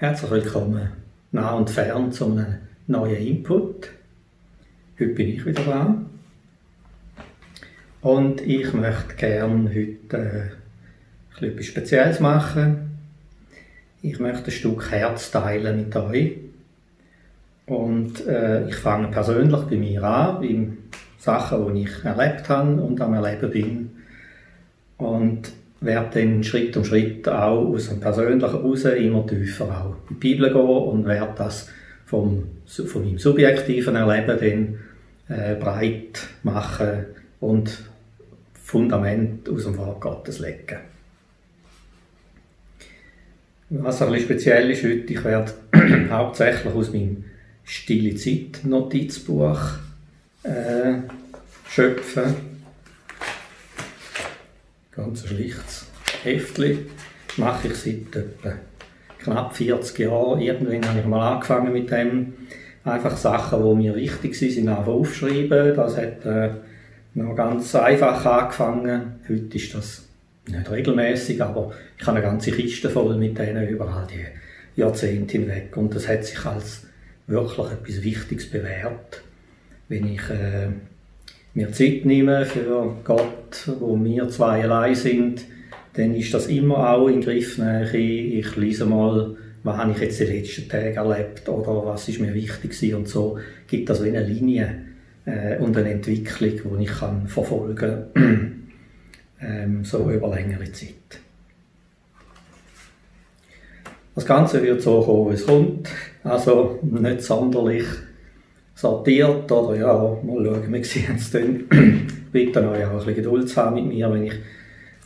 Herzlich willkommen nah und fern zu einem neuen Input. Heute bin ich wieder dran. Und ich möchte gerne heute äh, etwas Spezielles machen. Ich möchte ein Stück Herz teilen mit euch. Und äh, ich fange persönlich bei mir an, bei Sachen, die ich erlebt habe und am Erleben bin. Und werde dann Schritt um Schritt auch aus dem Persönlichen raus immer tiefer auch in die Bibel gehen und werde das vom, von meinem subjektiven Erleben dann äh, breit machen und Fundament aus dem Wort Gottes legen. Was ein bisschen speziell ist heute, ich werde hauptsächlich aus meinem Stille Zeit Notizbuch äh, schöpfen ganz schlichtes Heftchen. Mache ich seit etwa knapp 40 Jahren. Irgendwann habe ich mal angefangen mit dem. Einfach Sachen, die mir wichtig sind, einfach aufschreiben. Das hat äh, noch ganz einfach angefangen. Heute ist das nicht regelmäßig, aber ich habe eine ganze Kiste voll mit denen überall die Jahrzehnte hinweg. Und das hat sich als wirklich etwas Wichtiges bewährt. Wenn ich äh, mir Zeit nehmen für Gott, wo wir zwei allein sind, dann ist das immer auch in Griffnähe. Ich lese mal, was habe ich jetzt die letzten Tage erlebt oder was ist mir wichtig gewesen und so gibt das eine Linie äh, und eine Entwicklung, die ich kann verfolgen ähm, so über längere Zeit. Das Ganze wird so kommen, wie es kommt, also nicht sonderlich sortiert oder ja, mal schauen, wir sehen es dann. bitte euch auch ein bisschen Geduld zu haben mit mir, wenn ich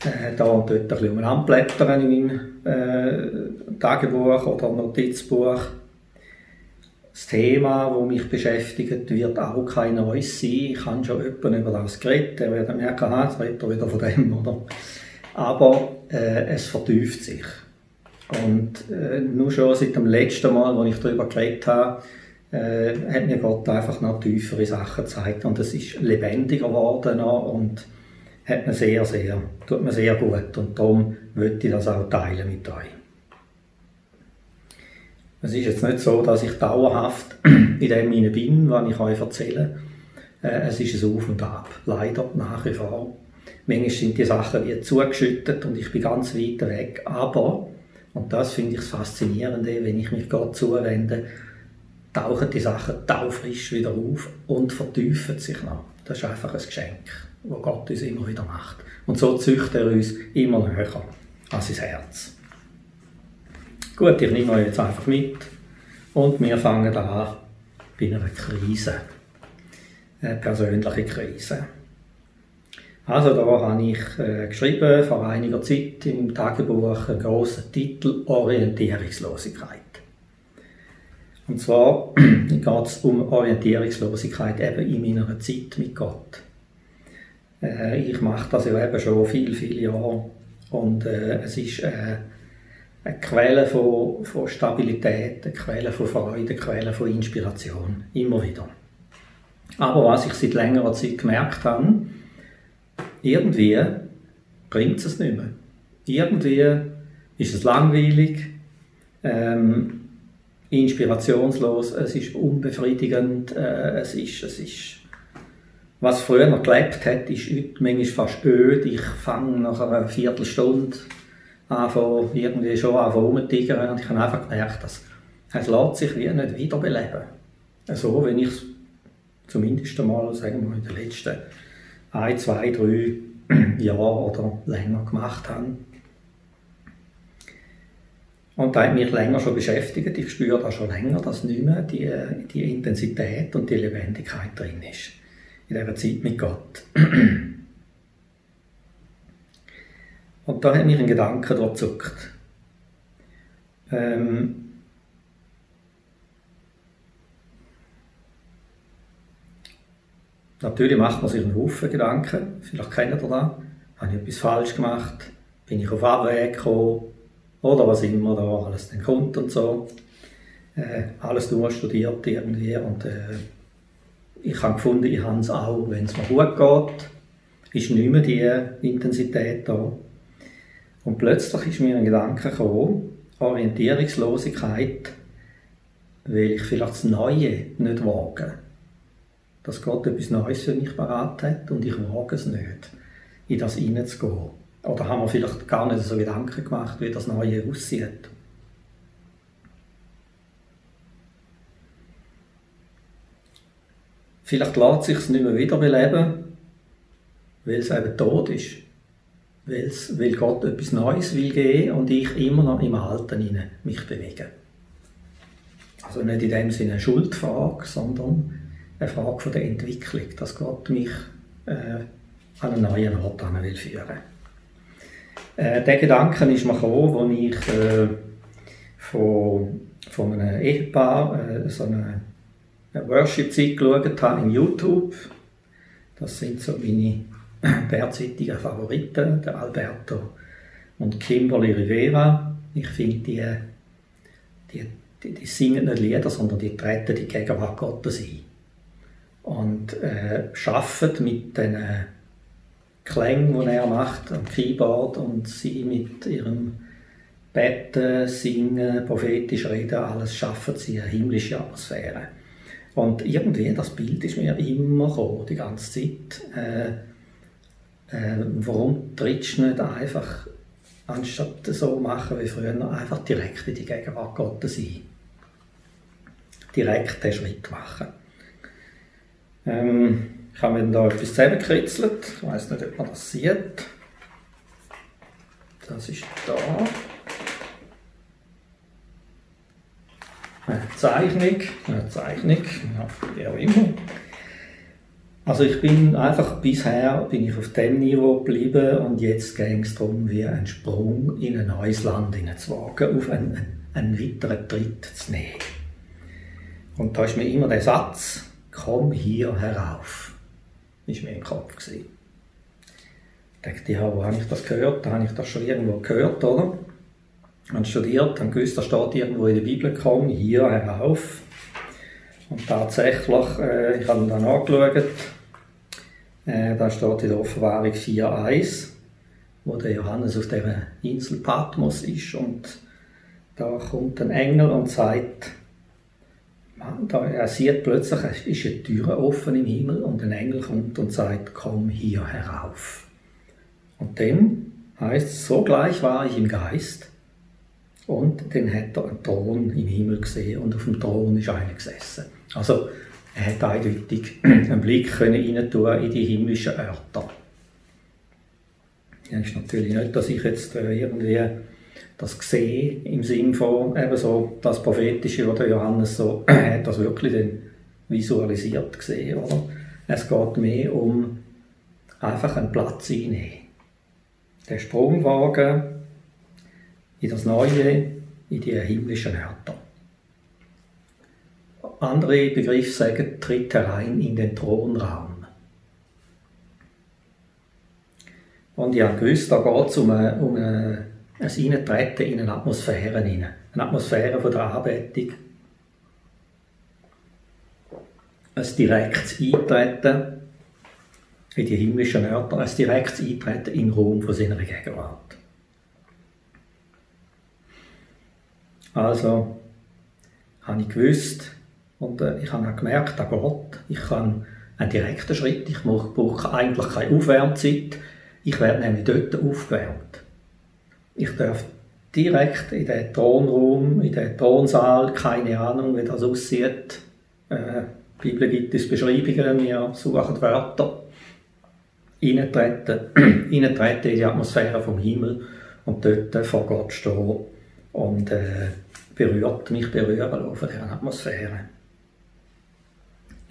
äh, da und dort ein bisschen umeinander blättere in meinem äh, Tagebuch oder Notizbuch. Das Thema, das mich beschäftigt, wird auch kein neues sein. Ich habe schon jemanden über das geredet, der wird merken, ah, jetzt redet er wieder von dem, oder? Aber äh, es vertieft sich. Und äh, nur schon seit dem letzten Mal, als ich darüber geredet habe, äh, hat mir Gott einfach noch tiefere Sachen gezeigt und es ist lebendiger geworden und hat mir sehr, sehr, tut mir sehr gut und darum möchte ich das auch teilen mit euch. Es ist jetzt nicht so, dass ich dauerhaft in dem hinein bin, was ich euch erzähle. Äh, es ist ein Auf und Ab, leider nach wie vor. Manchmal sind die Sachen wie zugeschüttet und ich bin ganz weit weg, aber, und das finde ich das Faszinierende, wenn ich mich Gott zuwende, tauchen die Sachen taufrisch wieder auf und vertiefen sich noch. Das ist einfach ein Geschenk, das Gott uns immer wieder macht. Und so züchtet er uns immer näher an sein Herz. Gut, ich nehme euch jetzt einfach mit und wir fangen an bei einer Krise. Eine persönliche Krise. Also da habe ich äh, geschrieben vor einiger Zeit im Tagebuch einen grossen Titel Orientierungslosigkeit. Und zwar geht es um Orientierungslosigkeit eben in meiner Zeit mit Gott. Äh, ich mache das ja eben schon viele, viele Jahre und äh, es ist äh, eine Quelle von, von Stabilität, eine Quelle von Freude, eine Quelle von Inspiration, immer wieder. Aber was ich seit längerer Zeit gemerkt habe, irgendwie bringt es nicht mehr. Irgendwie ist es langweilig, ähm, inspirationslos, es ist unbefriedigend, äh, es, ist, es ist, was früher noch gelebt hat, ist heute manchmal fast öd. Ich fange nach einer Viertelstunde an, irgendwie schon an rumzutigern und ich habe einfach gemerkt, dass es lässt sich wie nicht wiederbeleben. So, wenn ich es zumindest einmal, sagen wir in den letzten ein, zwei, drei Jahren oder länger gemacht habe. Und da hat mich länger schon beschäftigt. Ich spüre da schon länger, dass nicht mehr die, die Intensität und die Lebendigkeit drin ist. In dieser Zeit mit Gott. Und da hat mich ein Gedanke dort zuckt. Ähm, natürlich macht man sich einen Haufen Gedanken. Vielleicht kennt ihr das. Habe ich etwas falsch gemacht? Bin ich auf Abweg gekommen? Oder was immer da alles dann kommt und so. Äh, alles studiert irgendwie und äh, ich habe gefunden, ich habe es auch, wenn es mir gut geht, ist nicht mehr die Intensität da. Und plötzlich ist mir ein Gedanke gekommen, Orientierungslosigkeit, weil ich vielleicht das Neue nicht wage. Dass Gott etwas Neues für mich parat hat und ich wage es nicht, in das hineinzugehen. Oder haben wir vielleicht gar nicht so Gedanken gemacht, wie das Neue aussieht. Vielleicht lässt sich es nicht mehr wiederbeleben, weil es eben tot ist. Weil's, weil Gott etwas Neues will geben und ich immer noch im Alten mich bewege. Also nicht in dem Sinne eine Schuldfrage, sondern eine Frage von der Entwicklung, dass Gott mich äh, an einen neuen Ort will führen äh, Der Gedanke ist mir gekommen, als ich äh, von, von einem Ehepaar äh, so eine, eine Worship-Zeit geschaut habe im YouTube. Das sind so meine derzeitigen Favoriten, der Alberto und Kimberly Rivera. Ich finde, die, die, die, die, singen nicht Lieder, sondern die treten die Gegenwart Gottes ein. Und äh, arbeiten mit den Klängen, die er macht am Keyboard und sie mit ihrem Betten, Singen, prophetisch reden, alles schaffen sie eine himmlische Atmosphäre. Und irgendwie, das Bild ist mir immer gekommen, die ganze Zeit. Äh, äh, warum trittst du nicht einfach, anstatt so machen wie früher, einfach direkt in die Gegenwart Gottes ein? Direkt den Schritt machen. Ähm, ich habe mir da etwas zusammengekritzelt. Ich weiß nicht, ob man das sieht. Das ist da. Eine Zeichnung, eine Zeichnung, ja, wie auch immer. Also ich bin einfach bisher bin ich auf dem Niveau geblieben und jetzt ging es darum, wie einen Sprung in ein neues Land hineinzuwagen, auf einen, einen weiteren Tritt zu nehmen. Und da ist mir immer der Satz, komm hier herauf, ist mir im Kopf gewesen. Ich dachte, ja, wo habe ich das gehört? Da habe ich das schon irgendwo gehört, oder? Habe studiert, habe gewusst, da steht irgendwo in der Bibel, komm hier herauf. Und tatsächlich, äh, ich habe dann angeschaut, äh, da steht in der Offenbarung 4.1, wo der Johannes auf der Insel Patmos ist und da kommt ein Engel und sagt, da, er sieht plötzlich, es ist eine Tür offen im Himmel und ein Engel kommt und sagt, komm hier herauf. Und dann heißt sogleich war ich im Geist und dann hat er einen Thron im Himmel gesehen und auf dem Thron ist einer gesessen. Also er hat eindeutig einen Blick können in die himmlischen Örter. Ja, ist natürlich nicht, dass ich jetzt äh, irgendwie das sehe im Sinn von eben so das Prophetische, was der Johannes so hat, das wirklich dann visualisiert gesehen, oder? Es geht mehr um einfach einen Platz einnehmen. Den Sprung wagen in das Neue, in die himmlischen Örter. Andere Begriffe sagen, tritt herein in den Thronraum. Und ich habe gewusst, da geht es um, ein, um ein Eintreten in eine Atmosphäre hinein. Eine Atmosphäre von der Anbetung. Ein direktes Eintreten in die himmlischen Örter, ein direktes Eintreten in Raum von seiner Gegenwart. Also habe ich gewusst, und äh, ich habe auch gemerkt, da geht. Ich kann einen direkten Schritt, ich brauche eigentlich keine Aufwärmzeit. Ich werde nämlich dort aufgewärmt. Ich darf direkt in den Thronraum, in den Thronsaal, keine Ahnung, wie das aussieht. Äh, die Bibel gibt es Beschreibungen, wir suchen Wörter. Eintreten in die Atmosphäre vom Himmel und dort vor Gott stehen und äh, berührt mich berühren von dieser Atmosphäre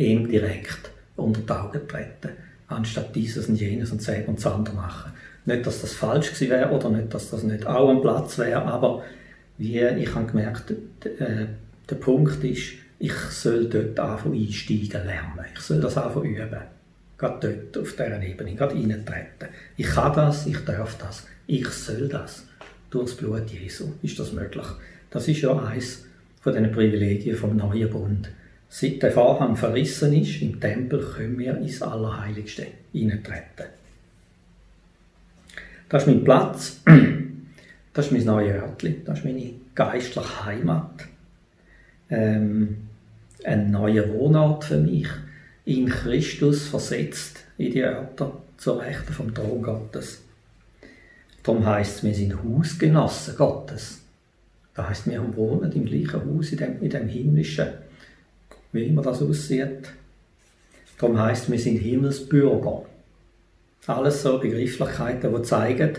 ihm direkt unter die Augen treten, anstatt dieses und jenes und das und das andere machen. Nicht, dass das falsch gewesen wäre oder nicht, dass das nicht auch am Platz wäre, aber wie ich habe gemerkt, äh, der Punkt ist, ich soll dort anfangen einsteigen lernen. Ich soll das anfangen üben. Gerade dort, auf dieser Ebene, gerade reintreten. Ich kann das, ich darf das, ich soll das. Durch das Blut Jesu ist das möglich. Das ist ja eines von den Privilegien vom neuen Bund. Seit der Vorhang verrissen ist im Tempel, können wir ins Allerheiligste eintreten. Das ist mein Platz. Das ist mein neues Örtchen, das ist meine geistliche Heimat. Ähm, ein neuer Wohnort für mich, in Christus versetzt in die Örter zur Rechten vom Thron Gottes. Darum heisst es, wir sind Hausgenossen Gottes. Das heisst, wir wohnen im gleichen Haus, in dem, in dem himmlischen, wie immer das aussieht. Darum heisst es, wir sind Himmelsbürger. Alles so Begrifflichkeiten, die zeigen,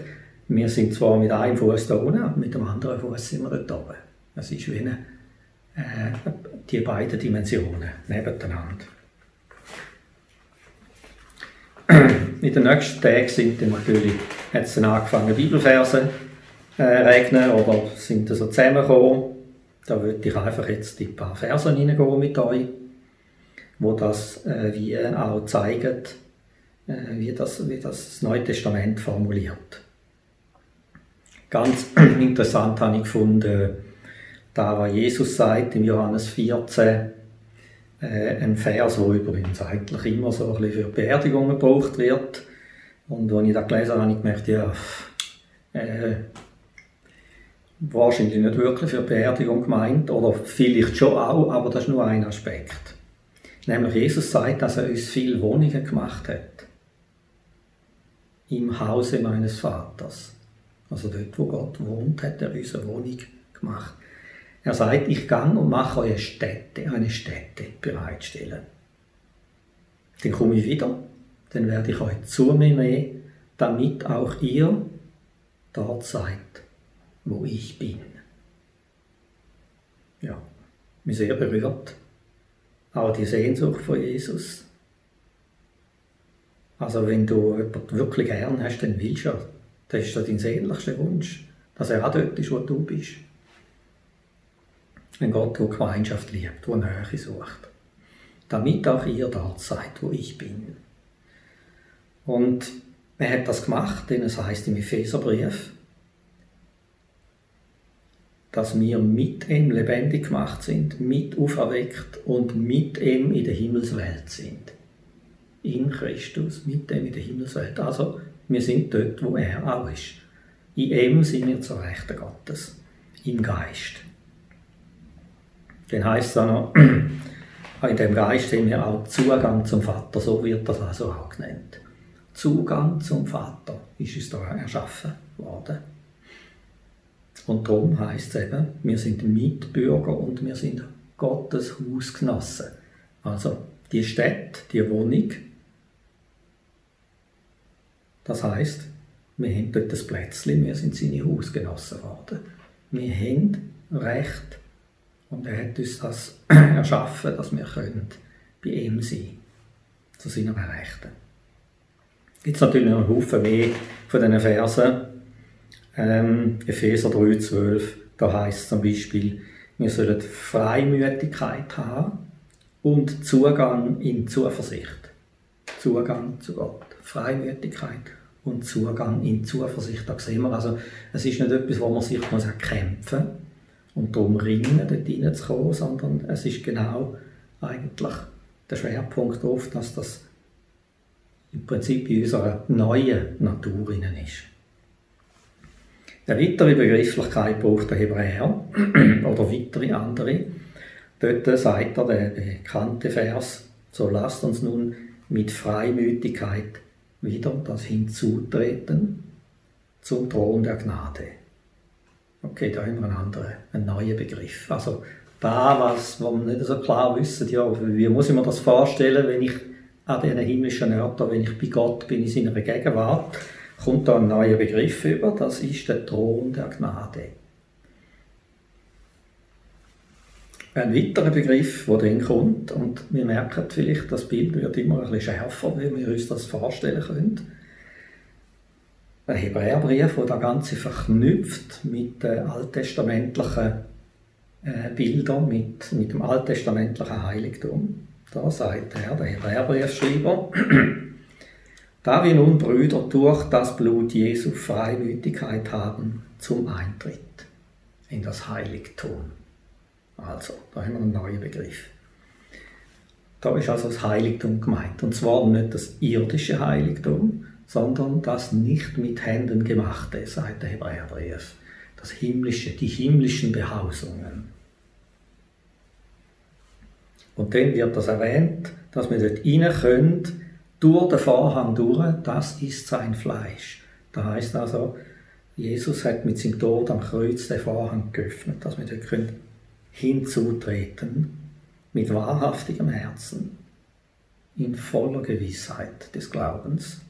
wir sind zwar mit einem Fuß da unten, aber mit dem anderen Fuß sind wir dort oben. Das ist wie eine, äh, die beiden Dimensionen nebeneinander. In den nächsten Tagen sind dann natürlich, hat es dann angefangen, Bibelverse äh, regnen oder sind so zusammengekommen. Da würde ich einfach jetzt die paar Verse reingehen mit euch, wo das äh, wie auch zeigen, wie, das, wie das Neue Testament formuliert. Ganz interessant habe ich gefunden, da was Jesus sagt im Johannes 14, äh, ein Vers, der übrigens eigentlich immer so ein bisschen für Beerdigungen gebraucht wird. Und als ich das gelesen habe, habe ich gemerkt, ja, äh, wahrscheinlich nicht wirklich für Beerdigung gemeint, oder vielleicht schon auch, aber das ist nur ein Aspekt. Nämlich Jesus sagt, dass er uns viele Wohnungen gemacht hat. Im Hause meines Vaters. Also dort, wo Gott wohnt, hat er unsere Wohnung gemacht. Er sagt, ich gang und mache euch Städte, eine Stätte bereitstellen. Dann komme ich wieder, dann werde ich euch zu mir nehmen, damit auch ihr dort seid, wo ich bin. Ja, mich sehr berührt. Auch die Sehnsucht von Jesus. Also wenn du jemanden wirklich gern hast, dann willst du ja das ist dein sehnlichster Wunsch, dass er auch dort ist, wo du bist. Ein Gott, der Gemeinschaft liebt, der Nähe sucht. Damit auch ihr dort seid, wo ich bin. Und er hat das gemacht, denn es heißt im Epheserbrief, dass wir mit ihm lebendig gemacht sind, mit auferweckt und mit ihm in der Himmelswelt sind. In Christus, mit ihm in der Himmelswelt. Also wir sind dort, wo er auch ist. In ihm sind wir zur Rechten Gottes, im Geist. Dann heißt es auch noch, in dem Geist haben wir auch Zugang zum Vater, so wird das also auch genannt. Zugang zum Vater ist uns da erschaffen worden. Und darum heißt es eben, wir sind Mitbürger und wir sind Gottes Hausgenossen. Also die Städte, die Wohnung, das heißt, wir haben dort das Plätzchen, wir sind seine Hausgenossen geworden. Wir haben Recht und er hat uns das erschaffen, dass wir können bei ihm sein zu seinen Rechten. Gibt es natürlich noch einen Haufen mehr von diesen Versen. Ähm, Epheser 3,12, da heißt es zum Beispiel, wir sollen Freimütigkeit haben und Zugang in Zuversicht. Zugang zu Gott. Freimütigkeit und Zugang in Zuversicht. Da sehen wir, also, es ist nicht etwas, wo man sich muss kämpfen und darum ringen, dort reinzukommen, sondern es ist genau eigentlich der Schwerpunkt oft, dass das im Prinzip in unserer neuen Natur ist. Eine weitere Begrifflichkeit braucht der Hebräer oder weitere andere. Dort sagt er, der bekannte Vers, so lasst uns nun mit Freimütigkeit wieder das Hinzutreten zum Thron der Gnade. Okay, da haben wir einen anderen, einen neuen Begriff. Also da, was wir nicht so klar wissen, ja, wie muss ich mir das vorstellen, wenn ich an diesen himmlischen Orten, wenn ich bei Gott bin in seiner Gegenwart, kommt da ein neuer Begriff über, das ist der Thron der Gnade. Ein weiterer Begriff, der dann kommt, und wir merken vielleicht, das Bild wird immer ein bisschen schärfer, wie wir uns das vorstellen können. Ein Hebräerbrief, der das Ganze verknüpft mit den alttestamentlichen äh, Bildern, mit, mit dem alttestamentlichen Heiligtum. Da sagt er, der Hebräerbriefschreiber, da wir nun Brüder durch das Blut Jesu Freimütigkeit haben zum Eintritt in das Heiligtum. Also, da haben wir einen neuen Begriff. Da ist also das Heiligtum gemeint. Und zwar nicht das irdische Heiligtum, sondern das nicht mit Händen gemachte, sagt der Hebräerbrief. das himmlische, die himmlischen Behausungen. Und dann wird das erwähnt, dass wir dort rein können, durch den Vorhang durch, das ist sein Fleisch. Da heißt also, Jesus hat mit seinem Tod am Kreuz den Vorhang geöffnet, dass wir dort können hinzutreten mit wahrhaftigem Herzen, in voller Gewissheit des Glaubens,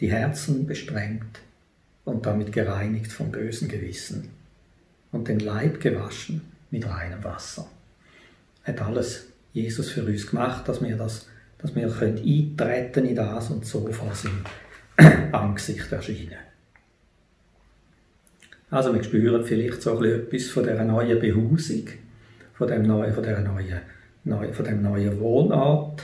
die Herzen bestrengt und damit gereinigt vom bösen Gewissen und den Leib gewaschen mit reinem Wasser. Hat alles Jesus für uns gemacht, dass wir das, dass wir können eintreten in das und so vor seinem Angesicht erscheinen. Also wir spüren vielleicht so etwas von dieser neuen Behausung, von dem neuen, von dieser neuen, neu, von dem neuen Wohnort,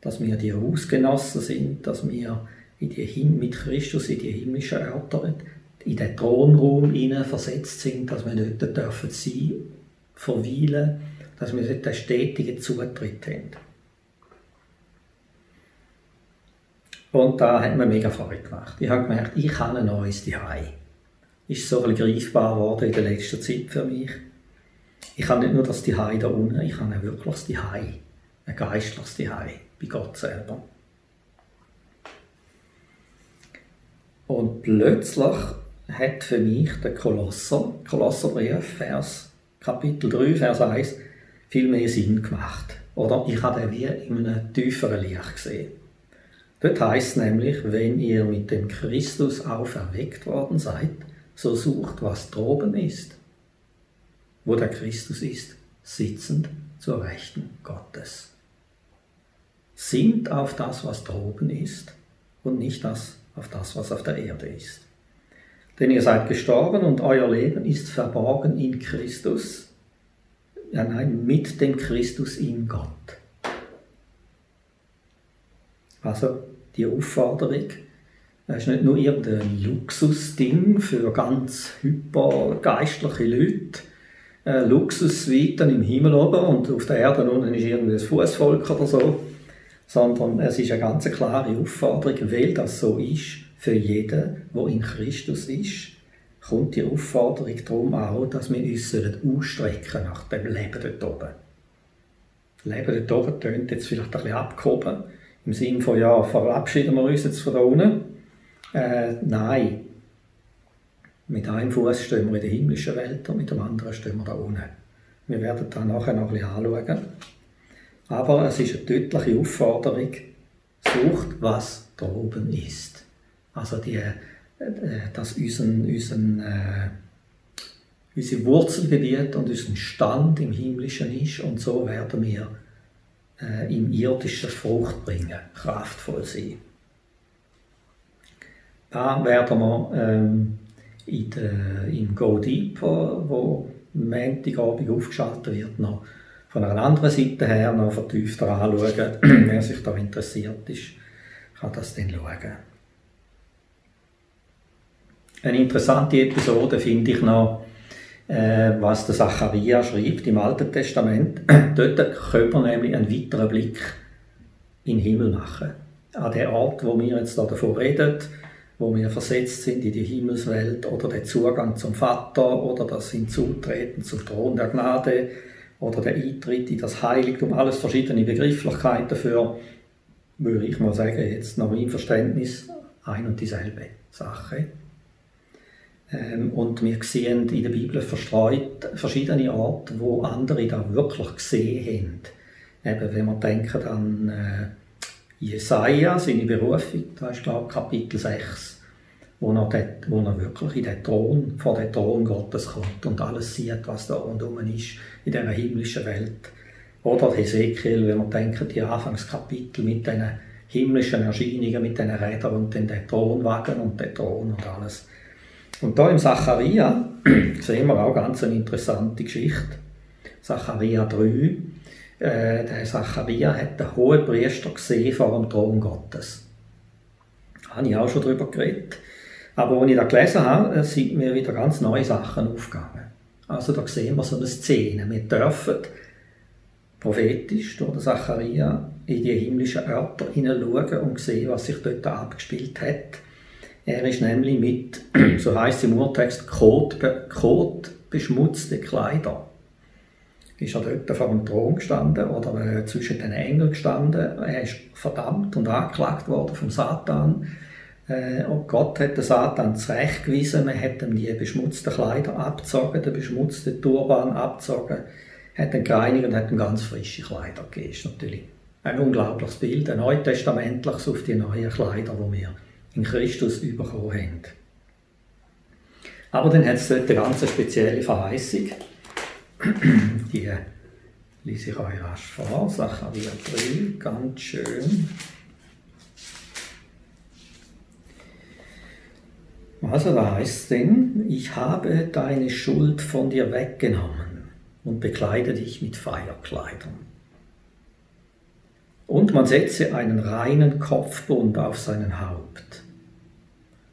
dass wir die Hausgenossen sind, dass wir in die, mit Christus in die himmlischen Orte, in den Thronraum hinein versetzt sind, dass wir dort dürfen sein, verweilen, dass wir dort einen stetigen Zutritt haben. Und da hat mir mega Freude gemacht. Ich habe gemerkt, ich habe ein neues Zuhause. Ist so ein greifbar geworden in der letzten Zeit für mich. Ich habe nicht nur das Zuhause da unten, ich habe wirklich das Zuhause. Ein geistliches Zuhause bei Gott selber. Und plötzlich hat für mich der Kolosser, Kolosserbrief, Vers, Kapitel 3, Vers 1, viel mehr Sinn gemacht. Oder ich habe den wie in einem tieferen Licht gesehen. Dort heißt es nämlich, wenn ihr mit dem Christus auferweckt worden seid, so sucht, was droben ist, wo der Christus ist, sitzend zur Rechten Gottes. Sinnt auf das, was droben ist und nicht das, auf das, was auf der Erde ist. Denn ihr seid gestorben und euer Leben ist verborgen in Christus. Ja, nein, mit dem Christus in Gott. Also die Aufforderung, das ist nicht nur irgendein Luxusding für ganz hypergeistliche Leute, äh, Luxussuiten im Himmel oben und auf der Erde unten ist irgendein Fußvolk oder so, sondern es ist eine ganz klare Aufforderung, weil das so ist für jeden, der in Christus ist, kommt die Aufforderung darum auch, dass wir uns ausstrecken nach dem Leben dort oben. Leben dort oben tönt jetzt vielleicht ein bisschen abgehoben, im Sinne von, ja, verabschieden wir uns jetzt von da unten. Äh, nein. Mit einem Fuß stehen wir in der himmlischen Welt und mit dem anderen stehen wir da unten. Wir werden das nachher noch ein bisschen anschauen. Aber es ist eine deutliche Aufforderung, sucht, was da oben ist. Also die, äh, dass unseren, unseren, äh, unser Wurzelgebiet und unser Stand im Himmlischen ist und so werden wir äh, im Irdischen Frucht bringen, kraftvoll sein. Da werden wir ähm, in der, im Go Deeper, wo Montagabend aufgeschaltet wird, noch von einer anderen Seite her noch vertiefter anschauen. Wer sich da interessiert ist, kann das dann schauen. Eine interessante Episode finde ich noch, äh, was der Zacharia schreibt im Alten Testament. Dort können wir nämlich einen weiteren Blick in den Himmel machen. An den Ort, wo wir jetzt davon reden, wo wir versetzt sind in die Himmelswelt oder der Zugang zum Vater oder das Hinzutreten zum Thron der Gnade oder der Eintritt in das Heiligtum, alles verschiedene Begrifflichkeiten für, würde ich mal sagen, jetzt nach meinem Verständnis ein und dieselbe Sache. Ähm, und wir sehen in der Bibel verstreut verschiedene Orte, wo andere da wirklich gesehen haben. Eben, wenn wir denken an äh, Jesaja, seine Berufung, da ist glaube ich Kapitel 6, wo er, dort, wo er wirklich in den Thron, vor den Thron Gottes kommt und alles sieht, was da rundherum ist, in dieser himmlischen Welt. Oder Hesekiel, wenn wir denken, die Anfangskapitel mit diesen himmlischen Erscheinungen, mit diesen Rädern und den Thronwagen und den Thron und alles. Und da im Zacharia sehen wir auch ganz eine interessante Geschichte. Zacharia 3. Äh, der Zacharia hat den hohen Priester gesehen vor dem Thron Gottes. Da habe ich auch schon darüber geredet. Aber als ich das gelesen habe, äh, sind mir wieder ganz neue Sachen aufgegangen. Also da sehen wir so eine Szene. Wir dürfen prophetisch durch den Zacharia in die himmlischen Örter hineinschauen und sehen, was sich dort abgespielt hat Er ist nämlich mit, so heißt es im Urtext, Kot, Kot Kleider. Ist er dort vor dem Thron gestanden oder äh, zwischen den Engeln gestanden. Er ist verdammt und angeklagt worden vom Satan. Äh, und Gott hat den Satan zurechtgewiesen. Man hat ihm die beschmutzten Kleider abgezogen, den beschmutzten Turban abgezogen, hat ihn gereinigt und hat ihm ganz frische Kleider gegeben. Ist natürlich ein unglaubliches Bild, ein neutestamentliches auf die neuen Kleider, die wir in Christus bekommen haben. Aber dann hat es dort eine ganz spezielle Verheißung. Die lese ich euch rasch vor. Zachariah 3, ganz schön. Also da heißt es denn, ich habe deine Schuld von dir weggenommen und bekleide dich mit Feierkleidern. Und man setze einen reinen Kopfbund auf sein Haupt.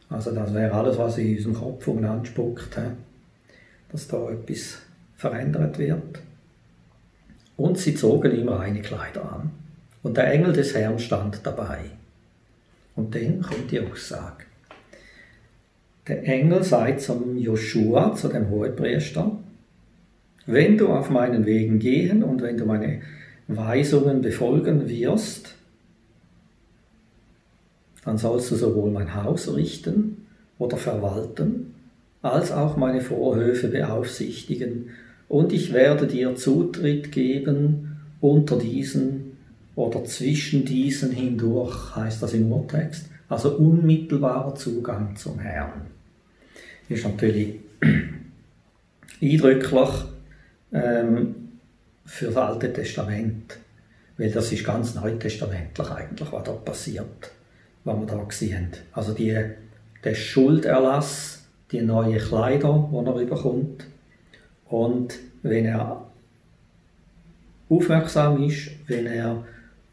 Also das wäre alles, was in unserem Kopf anspuckt, dass da etwas verändert wird. Und sie zogen ihm reine Kleider an. Und der Engel des Herrn stand dabei. Und dann kommt die Aussage. Der Engel sei zum Joshua, zu dem Hohepriester, wenn du auf meinen Wegen gehen und wenn du meine Weisungen befolgen wirst, dann sollst du sowohl mein Haus richten oder verwalten, als auch meine Vorhöfe beaufsichtigen, und ich werde dir Zutritt geben unter diesen oder zwischen diesen hindurch, heißt das im Urtext, also unmittelbarer Zugang zum Herrn. Ist natürlich eindrücklich, ähm, für das Alte Testament. Weil das ist ganz neutestamentlich eigentlich, was da passiert, was wir da sehen. Also die, der Schulderlass, die neuen Kleider, die er bekommt. Und wenn er aufmerksam ist, wenn er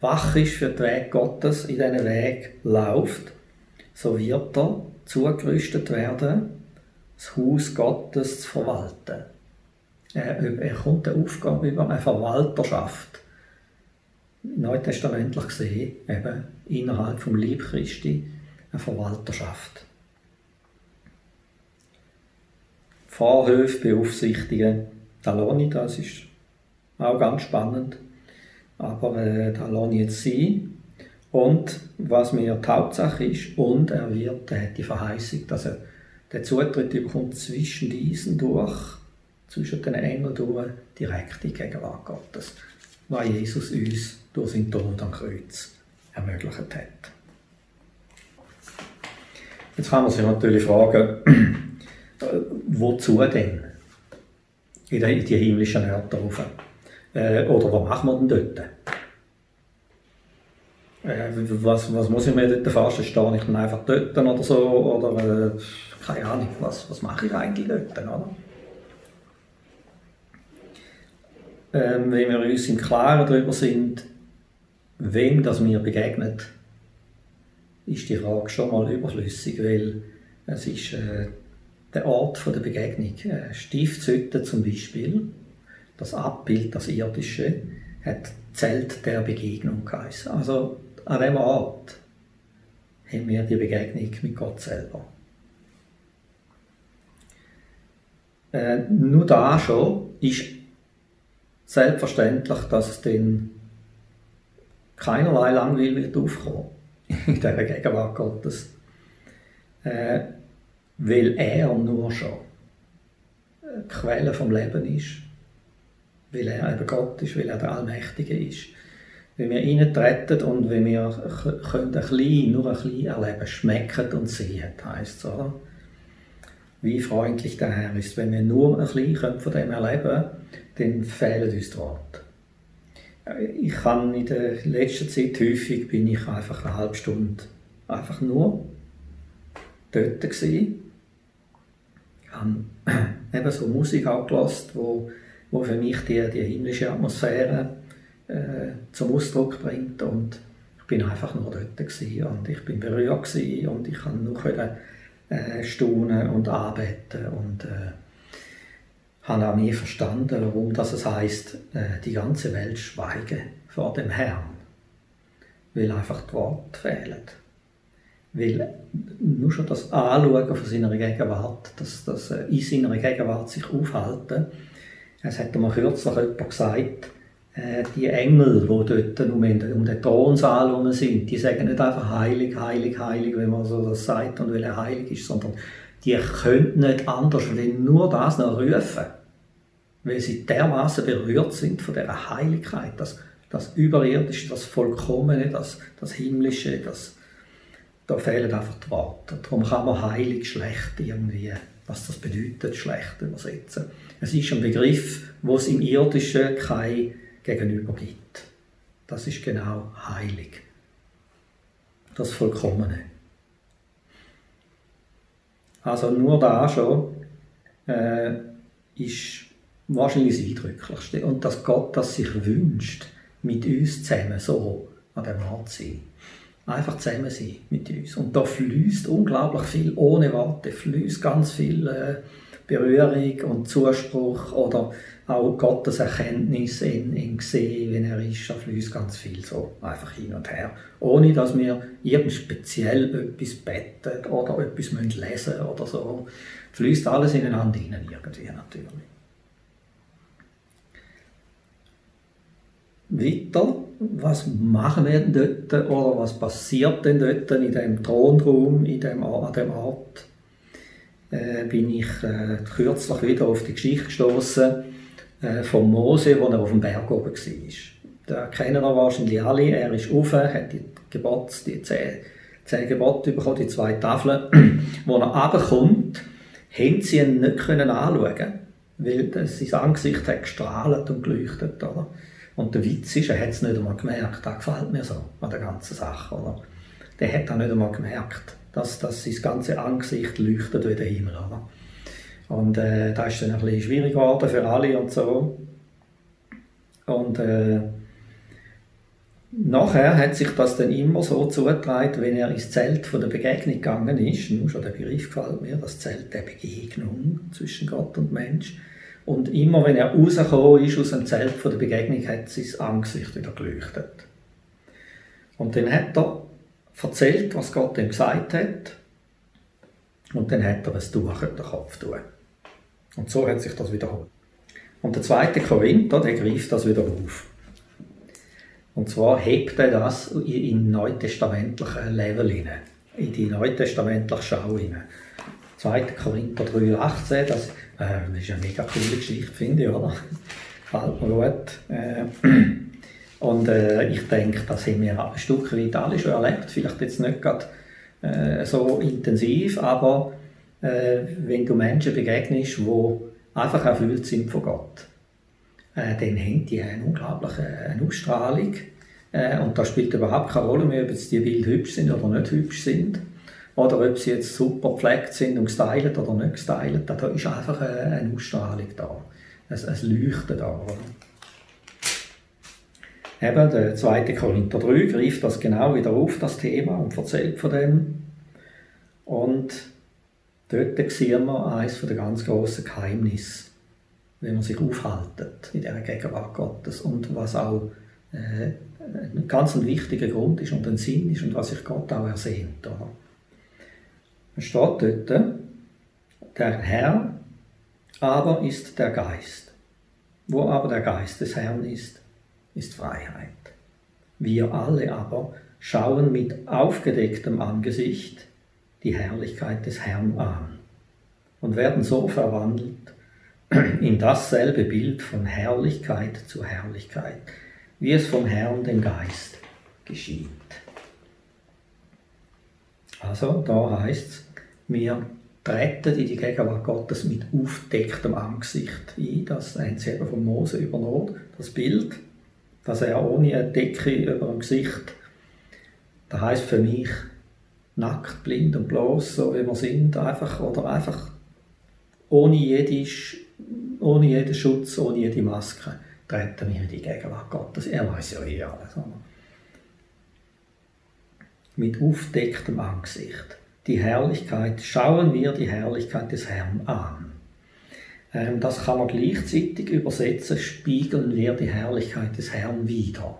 wach ist für den Weg Gottes, in diesen Weg läuft, so wird er zugerüstet werden, das Haus Gottes zu verwalten. Er, er kommt eine Aufgabe über eine Verwalterschaft. Neutestamentlich gesehen, eben innerhalb vom Lieb Christi, eine Verwalterschaft. Pfarrhöfe beaufsichtigen, da lohne ich, das ist auch ganz spannend. Aber äh, da lohne ich jetzt sein. Und was mir die Hauptsache ist, und er wird, er hat die Verheißung, dass er den Zutritt bekommt zwischen diesen durch zwischen den Engeln durch direkt in die Gegenwart Gottes, was Jesus uns durch seinen Tod am Kreuz ermöglicht hat. Jetzt kann man sich natürlich fragen, wozu denn? In die, die himmlischen Orte rauf. Äh, oder was machen wir denn dort? Äh, was, was muss ich mir dort vorstellen? Stehe ich dann einfach dort oder so? Oder äh, keine Ahnung, was, was mache ich eigentlich dort? Oder? ähm, wenn wir uns im Klaren darüber sind, wem das mir begegnet, ist die Frage schon mal überflüssig, weil es ist äh, der Ort der Begegnung. Äh, Stiftshütte zum Beispiel, das Abbild, das Irdische, hat Zelt der Begegnung geheißen. Also an diesem Ort haben wir die Begegnung mit Gott selber. Äh, nur da schon ist selbstverständlich, dass es dann keinerlei Langweil wird aufkommen in dieser Gegenwart Gottes. Äh, weil er nur schon die Quelle vom Leben ist. Weil er eben Gott ist, weil er der Allmächtige ist. Wenn wir reintreten und wenn wir ein bisschen, nur ein bisschen erleben, schmecken und sehen, heisst es, oder? Wie freundlich der Herr ist. Wenn wir nur ein bisschen von dem erleben können, dann fehlen uns die Worte. Ich kann in der letzten Zeit häufig bin ich einfach eine halbe Stunde einfach nur dort gewesen. Habe eben so Musik gehört, wo, wo für mich die, die himmlische Atmosphäre äh, zum Ausdruck bringt. Und ich bin einfach nur dort und ich bin berührt und ich kann nur können, äh, staunen und arbeiten. Und äh, habe auch nie verstanden, warum das es heißt, äh, die ganze Welt schweige vor dem Herrn, weil einfach die Worte fehlen. Weil nur schon das Anschauen von seiner Gegenwart, das, das äh, in seiner Gegenwart sich aufhalten, es hat mal kürzlich jemand gesagt, äh, die Engel, die dort um den, Thronsaal herum sind, die sagen nicht einfach heilig, heilig, heilig, wenn man so das sagt und weil er heilig ist, sondern die können nicht anders, wenn nur das noch rufen, weil sie dermaßen berührt sind von der Heiligkeit, das, das Überirdische, das Vollkommene, das, das Himmlische, das, da fehlen einfach die Worte. Darum kann man heilig schlecht irgendwie, was das bedeutet, schlecht übersetzen. Es ist ein Begriff, wo es im Irdischen kein Gegenüber gibt. Das ist genau heilig. Das Vollkommene. Also nur da schon äh, ist wahrscheinlich das Eindrücklichste. Und dass Gott das sich wünscht, mit uns zusammen so an dem Ort zu sein. Einfach zusammen sein mit uns. Und da fließt unglaublich viel ohne Worte, fließt ganz viel äh, Berührung und Zuspruch oder auch Gottes Erkenntnis in, in Sehen, wenn er ist, da fließt ganz viel so einfach hin und her. Ohne dass wir irgend speziell etwas beten oder etwas lesen müssen oder so. Fließt alles ineinander hinein irgendwie natürlich. Weiter, was machen wir denn dort oder was passiert denn dort in dem Thronraum, in dem, an dem Ort? Äh, bin ich äh, kürzlich wieder auf die Geschichte gestoßen äh, von Mose, wo er auf dem Berg oben war. Da kennen wir wahrscheinlich alle. Er ist rauf, hat die Gebots, die zehn, zehn Gebote bekommen, die zwei Tafeln. wo er runterkommt, haben sie ihn nicht können anschauen weil sein Angesicht hat gestrahlt und geleuchtet. Oder? Und der Witz ist, er hat es nicht einmal gemerkt. Das gefällt mir so an der ganzen Sache. Oder? Der hat das nicht einmal gemerkt, dass, dass sein ganze Angesicht leuchtet wie der Himmel. Oder? Und äh, das ist dann ein bisschen schwierig geworden für alle und so. Und äh, nachher hat sich das dann immer so zugetragen, wenn er ins Zelt von der Begegnung gegangen ist, nur schon der Begriff gefällt mir, das Zelt der Begegnung zwischen Gott und Mensch. Und immer wenn er rausgekommen ist aus dem Zelt von der Begegnung, hat sein Angesicht wieder geleuchtet. Und dann hat er erzählt, was Gott ihm gesagt hat. Und dann hat er ein Tuch über den Kopf tun. Und so hat sich das wiederholt. Und der zweite Korinther, der greift das wieder auf. Und zwar hebt er das in neutestamentlichen Level hinein, in die neutestamentliche Schau hinein. 2. Korinther 3,18, das, äh, das ist eine mega coole Geschichte, finde ich, oder? Gefällt mir gut. Äh, und äh, ich denke, das haben wir ein Stück weit alle schon erlebt, vielleicht jetzt nicht gerade äh, so intensiv, aber wenn du Menschen begegnest, die einfach erfüllt sind von Gott, dann haben die eine unglaubliche Ausstrahlung. Und da spielt überhaupt keine Rolle mehr, ob jetzt die Bilder hübsch sind oder nicht hübsch sind. Oder ob sie jetzt super gepflegt sind und gestylt oder nicht gestylt. Da ist einfach eine, eine Ausstrahlung da. Es, es leuchtet da. Eben, der 2. Korinther 3 greift das genau wieder auf, das Thema, und erzählt von dem. Und Dort sehen wir eines der ganz grossen Geheimnisse, wenn man sich aufhaltet in der Gegenwart Gottes und was auch äh, ein ganz wichtiger Grund ist und ein Sinn ist und was sich Gott auch ersehnt. Oder? Es steht dort, der Herr aber ist der Geist. Wo aber der Geist des Herrn ist, ist Freiheit. Wir alle aber schauen mit aufgedecktem Angesicht die Herrlichkeit des Herrn an und werden so verwandelt in dasselbe Bild von Herrlichkeit zu Herrlichkeit, wie es vom Herrn dem Geist geschieht. Also da heißt es, wir treten in die Gegenwart Gottes mit aufdecktem Angesicht ein. Das haben sie eben von Mose übernommen, das Bild, dass er ohne eine Decke über dem Gesicht, das heißt für mich, nackt, blind und bloß, so wie wir sind, einfach, oder einfach ohne, jede, ohne jeden Schutz, ohne jede Maske, treten wir in die Gegenwart Gottes. Er weiß ja eh alles. Mit aufdecktem Angesicht. Die Herrlichkeit, schauen wir die Herrlichkeit des Herrn an. Ähm, das kann man gleichzeitig übersetzen, spiegeln wir die Herrlichkeit des Herrn wieder.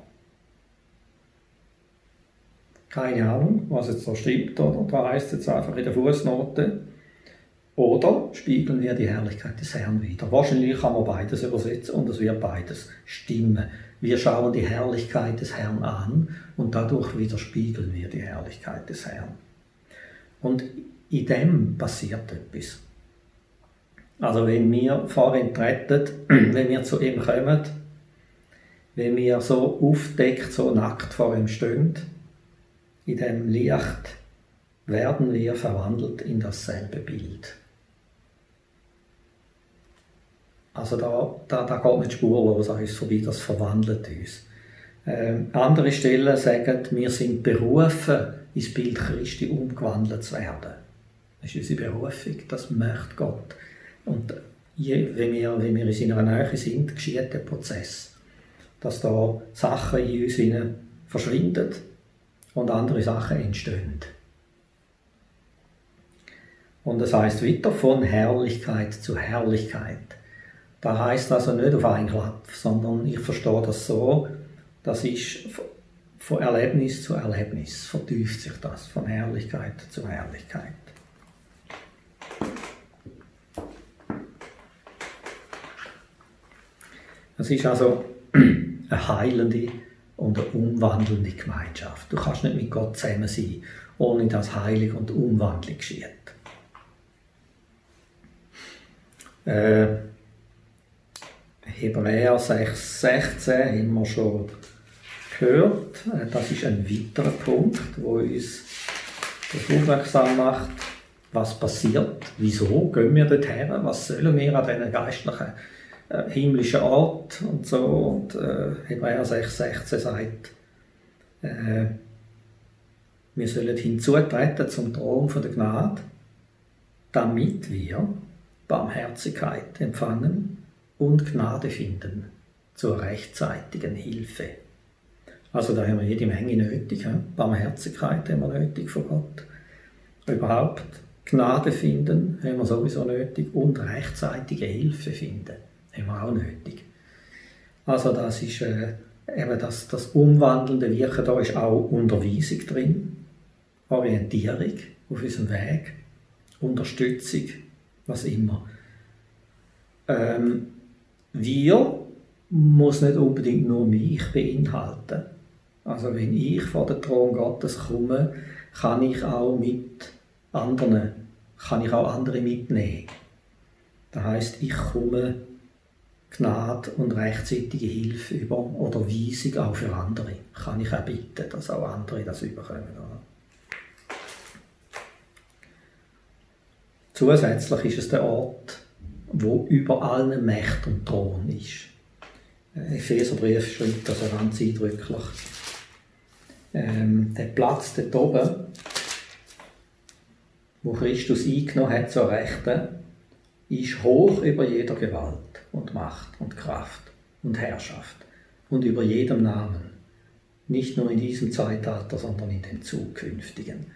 Keine Ahnung, was jetzt da stimmt, oder da heißt es jetzt einfach in der Fußnote. Oder spiegeln wir die Herrlichkeit des Herrn wieder? Wahrscheinlich kann man beides übersetzen und es wird beides stimmen. Wir schauen die Herrlichkeit des Herrn an und dadurch widerspiegeln wir die Herrlichkeit des Herrn. Und in dem passiert etwas. Also wenn wir vor ihm treten, wenn wir zu ihm kommen, wenn wir so aufdeckt, so nackt vor ihm stehen, in dem Licht werden wir verwandelt in dasselbe Bild. Also da, da, da geht nicht spurlos an uns vorbei, das verwandelt uns. Ähm, andere Stellen sagen, wir sind berufen, ins Bild Christi umgewandelt zu werden. Das ist unsere Berufung, das möchte Gott. Und je, wenn, wir, wenn wir in seiner Nähe sind, geschieht der Prozess, dass da Sachen in uns verschwinden und andere Sachen entstehen. Und das heißt weiter von Herrlichkeit zu Herrlichkeit. Da heißt also nicht auf einen Klapp, sondern ich verstehe das so, das ist von Erlebnis zu Erlebnis, vertieft sich das, von Herrlichkeit zu Herrlichkeit. Es ist also eine heilende und eine umwandelnde Gemeinschaft. Du kannst nicht mit Gott zusammen sein, ohne dass Heilung und Umwandlung geschieht. Äh, Hebräer 6, 16 haben wir schon gehört. Äh, das ist ein weiterer Punkt, wo uns das aufmerksam macht, was passiert, wieso gehen wir dorthin, was sollen wir an diesen geistlichen äh, himmlischen Ort und so. Und äh, Hebräer 6, 16 sagt, äh, wir sollen hinzutreten zum Thron von der Gnade, damit wir Barmherzigkeit empfangen und Gnade finden zur rechtzeitigen Hilfe. Also da haben wir jede Menge nötig. He? Barmherzigkeit haben wir nötig von Gott. Überhaupt Gnade finden haben wir sowieso nötig und rechtzeitige Hilfe finden haben wir auch nötig. Also das ist äh, eben das, das umwandelnde Wirken, da ist auch Unterweisung drin, Orientierung auf unserem Weg, Unterstützung, was immer. Ähm, wir muss nicht unbedingt nur mich beinhalten. Also wenn ich vor den Thron Gottes komme, kann ich auch mit anderen, kann ich auch andere mitnehmen. Das heißt, ich komme Gnade und rechtzeitige Hilfe über oder Weisung auch für andere. Kann ich auch bitten, dass auch andere das überkommen. Zusätzlich ist es der Ort, wo über allen Mächten und Thron ist. Äh, Epheserbrief schreibt das ganz eindrücklich. Ähm, der Platz dort oben, wo Christus eingenommen hat zur Rechten, ist hoch über jeder Gewalt und Macht und Kraft und Herrschaft und über jedem Namen, nicht nur in diesem Zeitalter, sondern in den zukünftigen.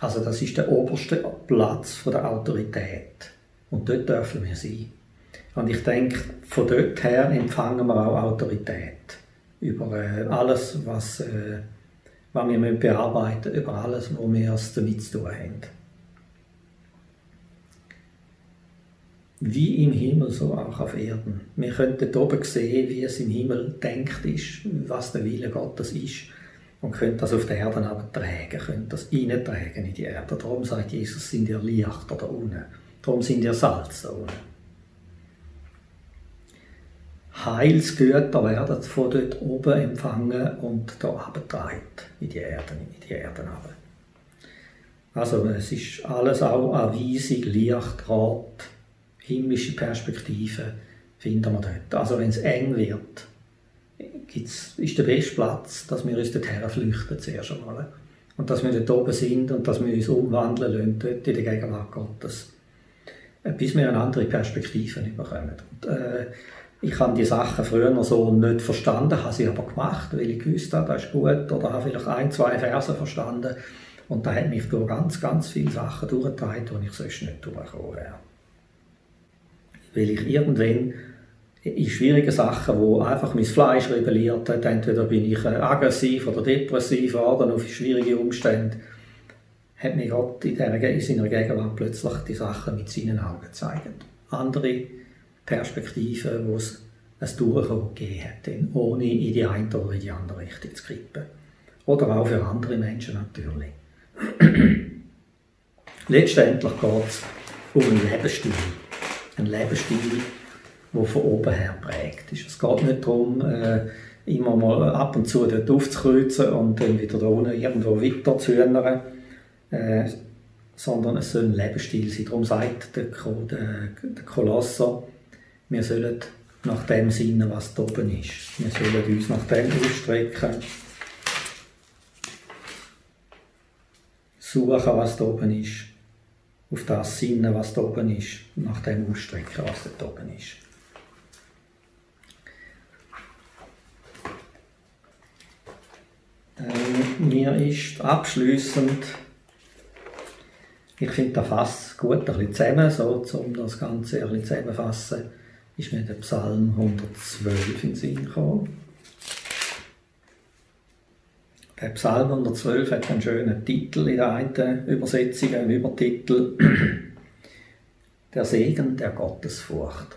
Also das ist der oberste Platz von der Autorität und dort dürfen wir sein. Und ich denke, von dort her empfangen wir auch Autorität über äh, alles, was, äh, was wir bearbeiten müssen, über alles, wo wir damit zu tun haben. wie im Himmel, so auch auf Erden. Wir können dort oben sehen, wie es im Himmel denkt ist, was der Wille Gottes ist und können das auf der Erde tragen, können das reintragen in die Erde. Darum sagt Jesus, sind ihr Licht da unten. Darum sind ihr Salz da unten. Heilsgüter werden von dort oben empfangen und da abgetragen in die Erde, in die Erde Also es ist alles auch eine Weisung, Licht, Rat, himmlische Perspektive finden wir dort. Also wenn es eng wird, gibt's, ist der beste Platz, dass wir uns dorthin flüchten zuerst einmal. Und dass wir dort oben sind und dass wir uns umwandeln lassen, dort in der Gegenwart Gottes. Äh, bis wir eine andere Perspektive bekommen. Und, äh, ich habe die Sachen früher noch so nicht verstanden, habe sie aber gemacht, weil ich gewusst habe, das ist gut, oder habe vielleicht ein, zwei Verse verstanden. Und da hat mich durch ganz, ganz viele Sachen durchgetragen, die ich sonst nicht durchgekommen wäre weil ich irgendwann in schwierigen Sachen, wo einfach mein Fleisch rebelliert hat, entweder bin ich äh, aggressiv oder depressiv oder auf schwierige Umstände, hat mir Gott in, der, in seiner Gegenwart plötzlich die Sachen mit seinen Augen gezeigt. Andere Perspektiven, wo es ein Durchkommen gegeben hat, ohne in die eine oder in die andere Richtung zu kippen. Oder auch für andere Menschen natürlich. Letztendlich geht es um einen Lebensstil. Ein Lebensstil, der von oben her prägt ist. Es geht nicht darum, äh, immer mal ab und zu dort aufzukreuzen und dann wieder da unten irgendwo weiter zu hühnern, äh, sondern es soll ein Lebensstil sein. Darum sagt der, der, der Kolosser, wir sollen nach dem sinnen, was da oben ist. Wir sollen uns nach dem ausstrecken, suchen, was da oben ist, auf das sinnen, was da oben ist, nach dem ausstrecken, was da oben ist. Ähm, mir ist abschließend, ich finde das fast gut ein bisschen zusammen, so, um das Ganze ein bisschen zusammenfassen, ist mir der Psalm 112 in den Sinn gekommen. Der Psalm 112 hat einen schönen Titel in der einen Übersetzung, einen Übertitel. Der Segen der Gottesfurcht.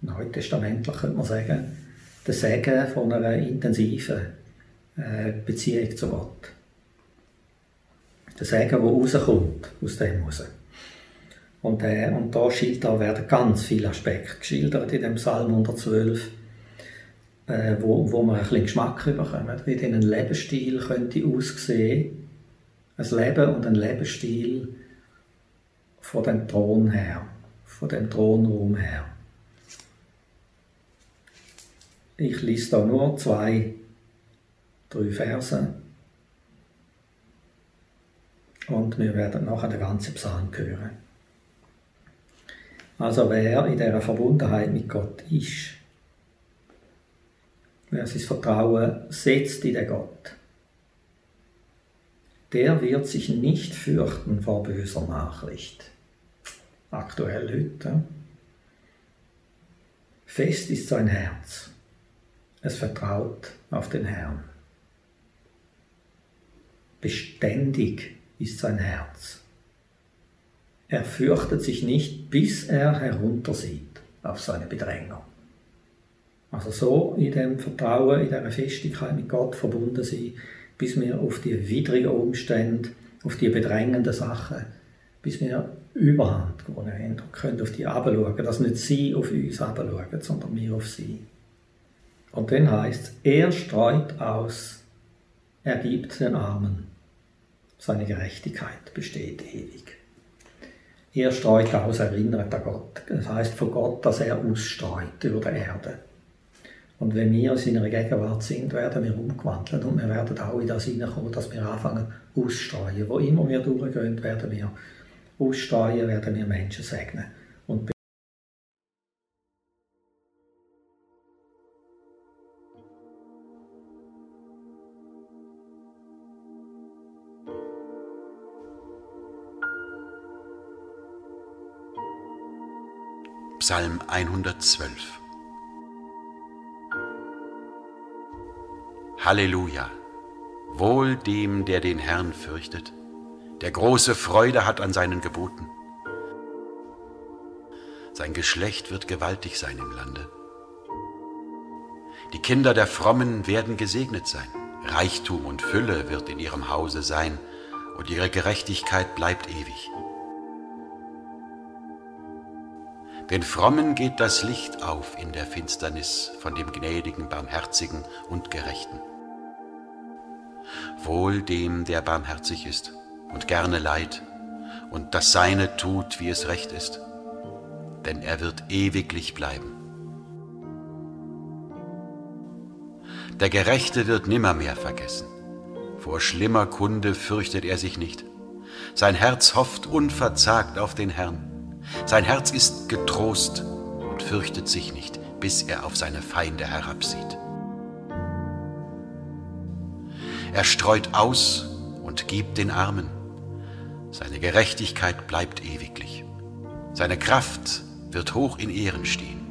Neutestamentlich könnte man sagen, der Segen von einer intensiven äh, Beziehung zu Gott. Der Segen, der rauskommt aus dem raus. Und, äh, und da, da werden ganz viele Aspekte geschildert in dem Psalm 112, äh, wo, wo man ein bisschen Geschmack bekommt, wie ein Lebensstil könnte aussehen. Ein Leben und ein Lebensstil von dem Thron her, von dem Thronraum her. Ich lese da nur zwei drei Verse. Und wir werden nachher den ganzen Psalm hören. Also wer in dieser Verbundenheit mit Gott ist, wer sein Vertrauen setzt in den Gott, der wird sich nicht fürchten vor böser Nachricht. Aktuell heute. Fest ist sein Herz. Es vertraut auf den Herrn. Beständig ist sein Herz. Er fürchtet sich nicht, bis er heruntersieht auf seine Bedränger. Also so in dem Vertrauen, in dieser Festigkeit mit Gott verbunden sein, bis wir auf die widrigen Umstände, auf die bedrängenden Sachen, bis wir Überhand gewonnen haben und können auf die herabschauen, dass nicht sie auf uns herabschauen, sondern wir auf sie. Und dann heißt es, er streut aus, er gibt den Armen seine Gerechtigkeit besteht ewig. Er streut aus, erinnert an Gott. Das heißt von Gott, dass er ausstreut über die Erde. Und wenn wir in seiner Gegenwart sind, werden wir umgewandelt und wir werden auch in das hineinkommen, dass wir anfangen ausstreuen. Wo immer wir durchgehen, werden wir ausstreuen, werden wir Menschen segnen. Und Psalm 112 Halleluja! Wohl dem, der den Herrn fürchtet, der große Freude hat an seinen Geboten. Sein Geschlecht wird gewaltig sein im Lande. Die Kinder der Frommen werden gesegnet sein. Reichtum und Fülle wird in ihrem Hause sein, und ihre Gerechtigkeit bleibt ewig. Den Frommen geht das Licht auf in der Finsternis von dem gnädigen, barmherzigen und gerechten. Wohl dem, der barmherzig ist und gerne leid und das Seine tut, wie es recht ist, denn er wird ewiglich bleiben. Der Gerechte wird nimmermehr vergessen. Vor schlimmer Kunde fürchtet er sich nicht. Sein Herz hofft unverzagt auf den Herrn sein Herz ist getrost und fürchtet sich nicht, bis er auf seine Feinde herabsieht. Er streut aus und gibt den Armen. Seine Gerechtigkeit bleibt ewiglich. Seine Kraft wird hoch in Ehren stehen.